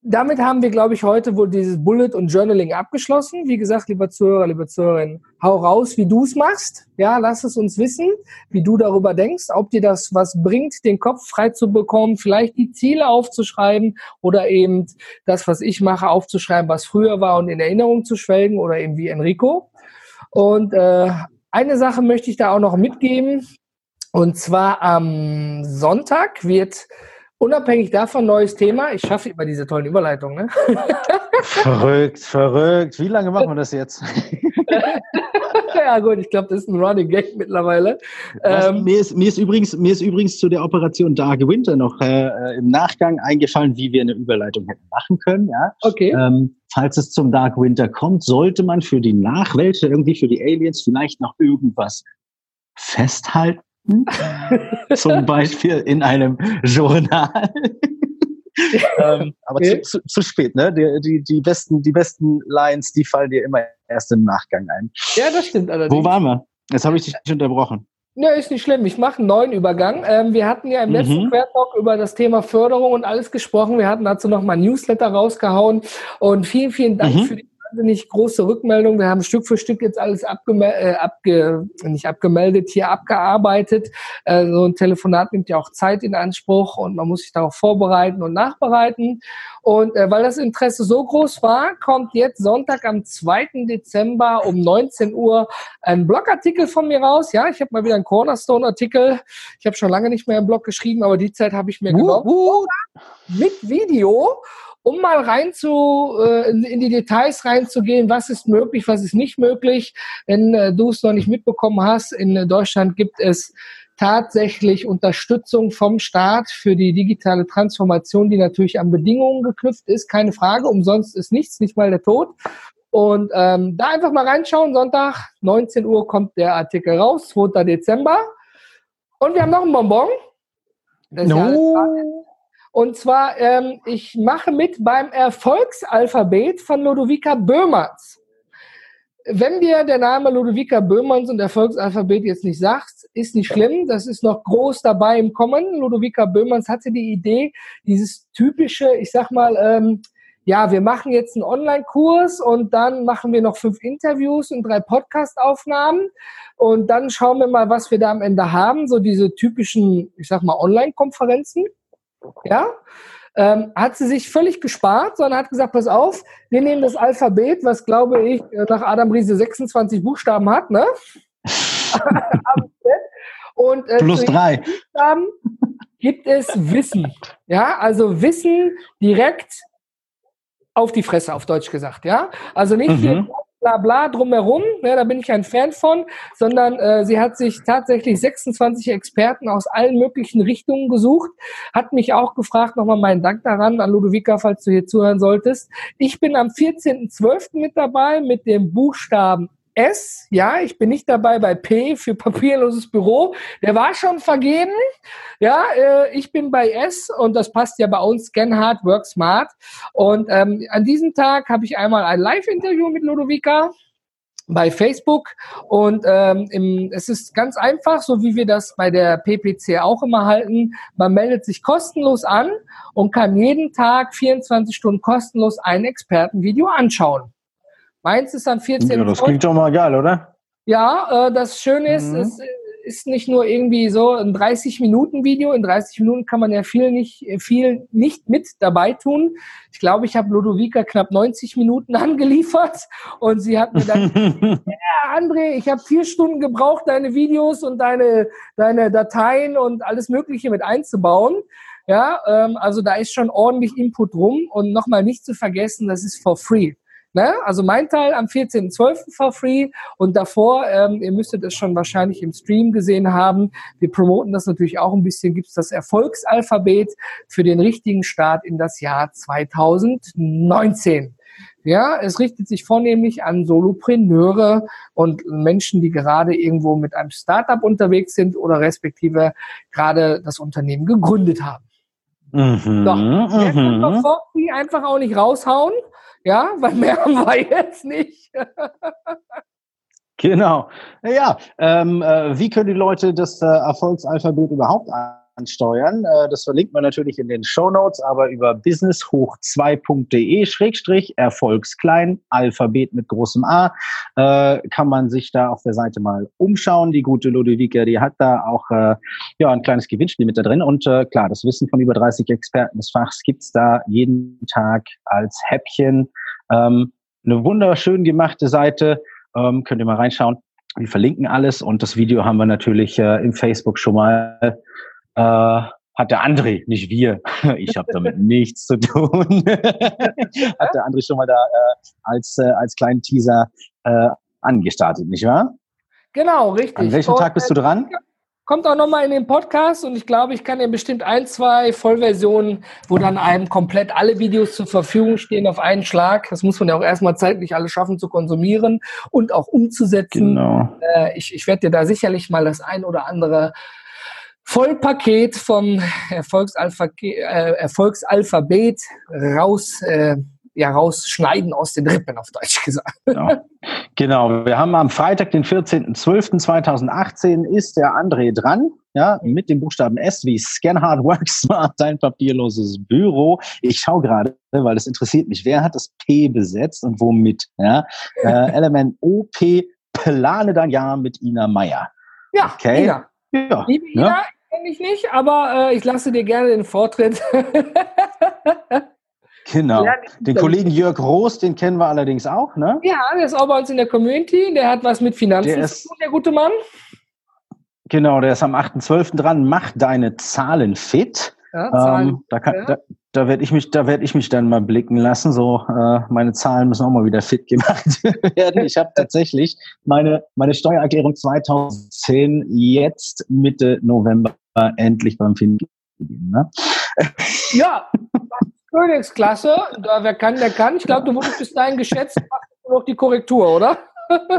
damit haben wir, glaube ich, heute wohl dieses Bullet und Journaling abgeschlossen. Wie gesagt, lieber Zuhörer, liebe Zuhörerin, hau raus, wie du es machst. Ja, lass es uns wissen, wie du darüber denkst, ob dir das was bringt, den Kopf frei zu bekommen, vielleicht die Ziele aufzuschreiben oder eben das, was ich mache, aufzuschreiben, was früher war und in Erinnerung zu schwelgen oder eben wie Enrico. Und äh, eine Sache möchte ich da auch noch mitgeben. Und zwar am Sonntag wird unabhängig davon neues Thema. Ich schaffe immer diese tollen Überleitungen. Ne? verrückt, verrückt. Wie lange machen wir das jetzt? ja gut, ich glaube, das ist ein Running Gag mittlerweile. Ähm, mir, ist, mir, ist übrigens, mir ist übrigens zu der Operation Dark Winter noch äh, äh, im Nachgang eingefallen, wie wir eine Überleitung hätten machen können. Ja? Okay. Ähm, falls es zum Dark Winter kommt, sollte man für die Nachwelt, irgendwie für die Aliens, vielleicht noch irgendwas festhalten Zum Beispiel in einem Journal. ähm, aber okay. zu, zu, zu, spät, ne? Die, die, die, besten, die besten Lines, die fallen dir immer erst im Nachgang ein. Ja, das stimmt allerdings. Wo waren wir? Jetzt habe ich dich unterbrochen. Ja, ist nicht schlimm. Ich mache einen neuen Übergang. Ähm, wir hatten ja im letzten mhm. Quertalk über das Thema Förderung und alles gesprochen. Wir hatten dazu noch mal ein Newsletter rausgehauen. Und vielen, vielen Dank mhm. für die wahnsinnig große Rückmeldung. Wir haben Stück für Stück jetzt alles abgeme äh, abge nicht abgemeldet, hier abgearbeitet. Äh, so ein Telefonat nimmt ja auch Zeit in Anspruch und man muss sich darauf vorbereiten und nachbereiten. Und äh, weil das Interesse so groß war, kommt jetzt Sonntag am 2. Dezember um 19 Uhr ein Blogartikel von mir raus. Ja, ich habe mal wieder einen Cornerstone-Artikel. Ich habe schon lange nicht mehr im Blog geschrieben, aber die Zeit habe ich mir uh, genommen. Uh. Mit Video um mal rein zu, äh, in die Details reinzugehen, was ist möglich, was ist nicht möglich. Wenn äh, du es noch nicht mitbekommen hast, in Deutschland gibt es tatsächlich Unterstützung vom Staat für die digitale Transformation, die natürlich an Bedingungen geknüpft ist, keine Frage. Umsonst ist nichts, nicht mal der Tod. Und ähm, da einfach mal reinschauen. Sonntag, 19 Uhr kommt der Artikel raus, 2. Dezember. Und wir haben noch einen Bonbon. Das no. Und zwar, ähm, ich mache mit beim Erfolgsalphabet von Ludovica Böhmerns. Wenn dir der Name Ludovica Böhmerns und Erfolgsalphabet jetzt nicht sagt, ist nicht schlimm. Das ist noch groß dabei im Kommen. Ludovica Böhmerns hatte die Idee, dieses typische, ich sag mal, ähm, ja, wir machen jetzt einen Online-Kurs und dann machen wir noch fünf Interviews und drei Podcast-Aufnahmen und dann schauen wir mal, was wir da am Ende haben. So diese typischen, ich sag mal, Online-Konferenzen. Ja, ähm, hat sie sich völlig gespart, sondern hat gesagt, pass auf, wir nehmen das Alphabet, was glaube ich nach Adam Riese 26 Buchstaben hat, ne? Und äh, plus drei Buchstaben gibt es Wissen. Ja, also Wissen direkt auf die Fresse, auf Deutsch gesagt, ja. Also nicht mhm. hier bla bla drumherum, ne, da bin ich ein Fan von, sondern äh, sie hat sich tatsächlich 26 Experten aus allen möglichen Richtungen gesucht, hat mich auch gefragt, nochmal meinen Dank daran an Ludovica, falls du hier zuhören solltest. Ich bin am 14.12. mit dabei mit dem Buchstaben S, ja, ich bin nicht dabei bei P für papierloses Büro. Der war schon vergeben. Ja, äh, ich bin bei S und das passt ja bei uns. Scan hard, work smart. Und ähm, an diesem Tag habe ich einmal ein Live-Interview mit Ludovica bei Facebook und ähm, im, es ist ganz einfach, so wie wir das bei der PPC auch immer halten. Man meldet sich kostenlos an und kann jeden Tag 24 Stunden kostenlos ein Expertenvideo anschauen. Meins ist dann 14 Ja, das klingt doch mal geil, oder? Ja, äh, das Schöne ist, mhm. es ist nicht nur irgendwie so ein 30-Minuten-Video. In 30 Minuten kann man ja viel nicht, viel nicht mit dabei tun. Ich glaube, ich habe Ludovica knapp 90 Minuten angeliefert und sie hat mir dann, ja, André, ich habe vier Stunden gebraucht, deine Videos und deine, deine Dateien und alles Mögliche mit einzubauen. Ja, ähm, also da ist schon ordentlich Input drum und nochmal nicht zu vergessen, das ist for free. Ne? Also mein Teil am 14.12. for free und davor, ähm, ihr müsstet es schon wahrscheinlich im Stream gesehen haben, wir promoten das natürlich auch ein bisschen, gibt es das Erfolgsalphabet für den richtigen Start in das Jahr 2019. Ja, es richtet sich vornehmlich an Solopreneure und Menschen, die gerade irgendwo mit einem Startup unterwegs sind oder respektive gerade das Unternehmen gegründet haben. Mhm, Doch, mhm. einfach auch nicht raushauen. Ja, weil mehr haben wir jetzt nicht. genau. Ja, ähm, äh, wie können die Leute das äh, Erfolgsalphabet überhaupt ansteuern? Äh, das verlinkt man natürlich in den Show Notes, aber über businesshoch2.de Schrägstrich Erfolgsklein, Alphabet mit großem A, äh, kann man sich da auf der Seite mal umschauen. Die gute Ludwika, die hat da auch äh, ja ein kleines Gewinnspiel mit da drin und klar, das Wissen von über 30 Experten des Fachs gibt's da jeden Tag als Häppchen. Ähm, eine wunderschön gemachte Seite, ähm, könnt ihr mal reinschauen. Wir verlinken alles und das Video haben wir natürlich äh, im Facebook schon mal äh, hat der André, nicht wir. Ich habe damit nichts zu tun. hat der André schon mal da äh, als, äh, als kleinen Teaser äh, angestartet, nicht wahr? Genau, richtig. An welchem Tag bist du dran? Kommt auch nochmal in den Podcast und ich glaube, ich kann dir bestimmt ein, zwei Vollversionen, wo dann einem komplett alle Videos zur Verfügung stehen auf einen Schlag. Das muss man ja auch erstmal zeitlich alles schaffen zu konsumieren und auch umzusetzen. Genau. Äh, ich ich werde dir da sicherlich mal das ein oder andere Vollpaket vom Erfolgsalpha, äh, Erfolgsalphabet raus, äh, ja, rausschneiden aus den Rippen, auf Deutsch gesagt. Genau. genau. Wir haben am Freitag, den 14.12.2018, ist der André dran. Ja, mit dem Buchstaben S wie Scanhard Work Smart, dein papierloses Büro. Ich schaue gerade, weil das interessiert mich. Wer hat das P besetzt und womit? Ja, äh, Element OP, plane dein Jahr mit Ina Meier. Ja, okay. Ina. Ja, Liebe Ina, ja. kenne ich nicht, aber äh, ich lasse dir gerne den Vortritt. genau. Den Kollegen Jörg Roos, den kennen wir allerdings auch, ne? Ja, der ist auch bei uns in der Community. Der hat was mit Finanzen der zu tun, der gute Mann. Genau, der ist am 8.12. dran. Mach deine Zahlen fit. Ja, ähm, da, kann, ja. da, da werde ich mich, da werde ich mich dann mal blicken lassen. So, äh, meine Zahlen müssen auch mal wieder fit gemacht werden. Ich habe tatsächlich meine meine Steuererklärung 2010 jetzt Mitte November endlich beim Finden gegeben. Ne? Ja, Königsklasse. Da wer kann, der kann. Ich glaube, du wurdest bis dahin geschätzt, machst noch die Korrektur, oder?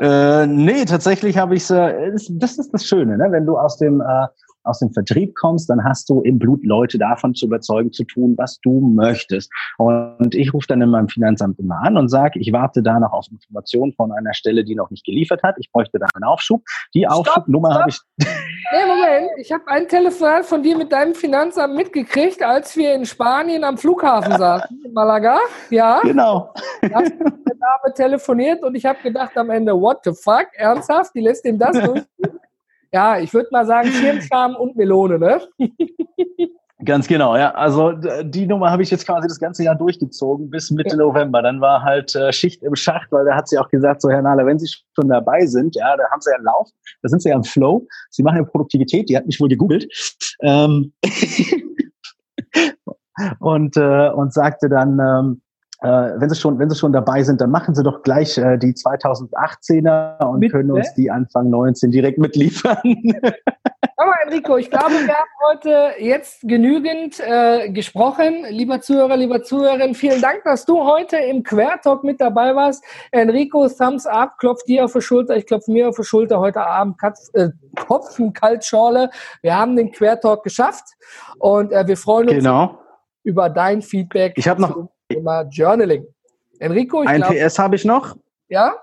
äh, nee, tatsächlich habe ich es. Äh, das ist das Schöne, ne? wenn du aus dem äh, aus dem Vertrieb kommst, dann hast du im Blut Leute davon zu überzeugen, zu tun, was du möchtest. Und ich rufe dann in meinem Finanzamt immer an und sage, ich warte da noch auf Informationen von einer Stelle, die noch nicht geliefert hat. Ich bräuchte da einen Aufschub. Die Aufschubnummer habe ich. Nee, Moment. Ich habe ein Telefonat von dir mit deinem Finanzamt mitgekriegt, als wir in Spanien am Flughafen saßen, in Malaga. Ja. Genau. Da hat der Dame telefoniert und ich habe gedacht am Ende, what the fuck? Ernsthaft? Die lässt ihm das durch? Ja, ich würde mal sagen, Schirmscham und Melone, ne? Ganz genau, ja. Also die Nummer habe ich jetzt quasi das ganze Jahr durchgezogen bis Mitte ja. November. Dann war halt äh, Schicht im Schacht, weil da hat sie auch gesagt, so Herr Nahler, wenn Sie schon dabei sind, ja, da haben Sie ja einen Lauf, da sind Sie ja im Flow, Sie machen ja Produktivität, die hat mich wohl gegoogelt. Ähm und, äh, und sagte dann, ähm, äh, wenn Sie schon, wenn Sie schon dabei sind, dann machen Sie doch gleich äh, die 2018er und Mit, können uns ne? die Anfang 19 direkt mitliefern. Aber Enrico, ich glaube, wir haben heute jetzt genügend äh, gesprochen. Lieber Zuhörer, lieber Zuhörerin, vielen Dank, dass du heute im Quertalk mit dabei warst. Enrico, Thumbs up, klopft dir auf die Schulter, ich klopfe mir auf die Schulter heute Abend, Katz, äh, Kopfenkaltschorle. Wir haben den Quertalk geschafft und äh, wir freuen uns genau. über dein Feedback. Ich habe noch Thema Journaling. Enrico, ich ein glaub, PS habe ich noch. Ja?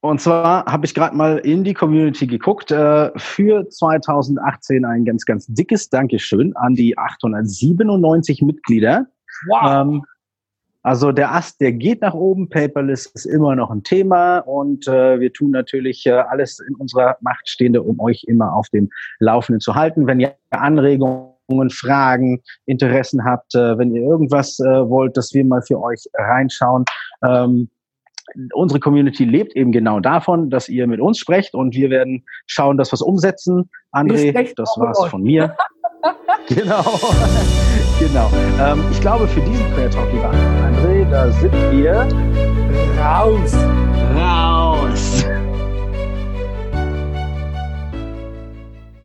Und zwar habe ich gerade mal in die Community geguckt. Äh, für 2018 ein ganz, ganz dickes Dankeschön an die 897 Mitglieder. Wow. Ähm, also der Ast, der geht nach oben. Paperless ist immer noch ein Thema und äh, wir tun natürlich äh, alles in unserer Macht Stehende, um euch immer auf dem Laufenden zu halten. Wenn ihr Anregungen Fragen, Interessen habt, äh, wenn ihr irgendwas äh, wollt, dass wir mal für euch reinschauen, ähm, unsere Community lebt eben genau davon, dass ihr mit uns sprecht und wir werden schauen, dass wir es umsetzen. André, das war's von mir. genau. genau. Ähm, ich glaube, für diesen Prayer Talk, lieber André, da sind wir raus. Raus.